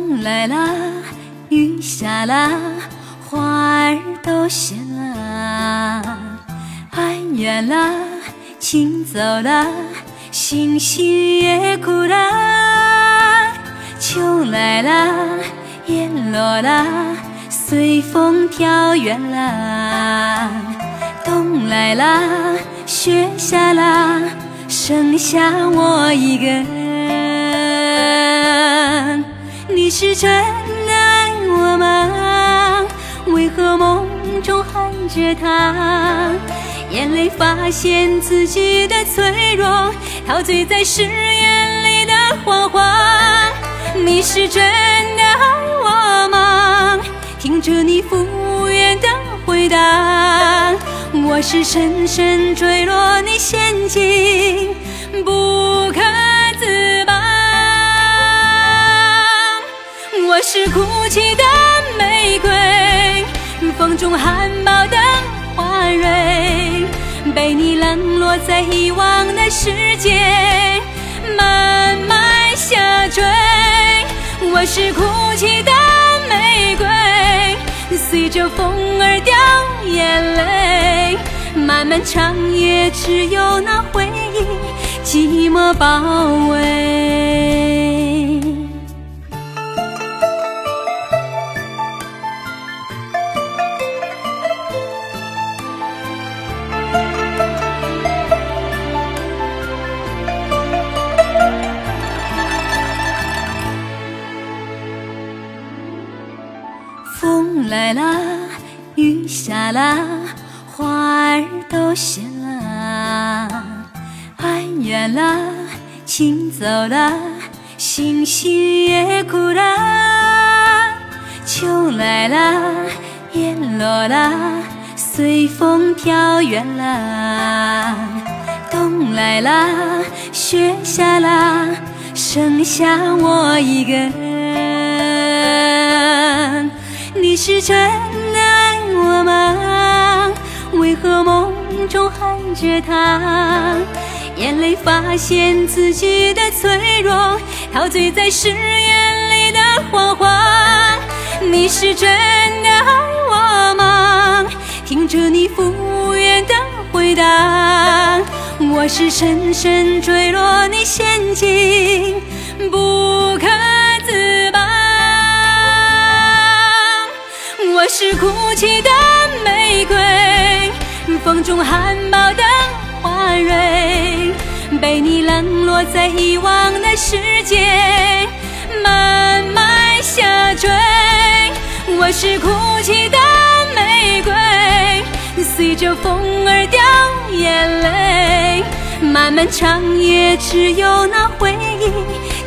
风来了，雨下了，花儿都谢了，爱远了，心走了，星星也哭了，秋来了。叶落了，随风飘远了，冬来了，雪下了，剩下我一个。你是真的爱我吗？为何梦中喊着他？眼泪发现自己的脆弱，陶醉在誓言里的谎话。你是真的爱我吗？听着你敷衍的回答，我是深深坠落你陷阱，不风中含苞的花蕊，被你冷落在遗忘的世界，慢慢下坠。我是哭泣的玫瑰，随着风儿掉眼泪，漫漫长夜只有那回忆寂寞包围。来了，雨下了，花儿都谢了。爱远了，情走了，星星也哭了。秋来了，叶落了，随风飘远了。冬来了，雪下了，剩下我一个你是真的爱我吗？为何梦中喊着他？眼泪发现自己的脆弱，陶醉在誓言里的谎话。你是真的爱我吗？听着你敷衍的回答，我是深深坠落你陷阱，不可自是哭泣的玫瑰，风中含苞的花蕊，被你冷落在遗忘的世界，慢慢下坠。我是哭泣的玫瑰，随着风儿掉眼泪，漫漫长夜只有那回忆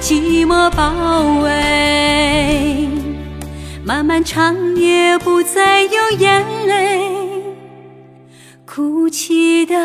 寂寞包围。漫漫长夜不再有眼泪，哭泣的。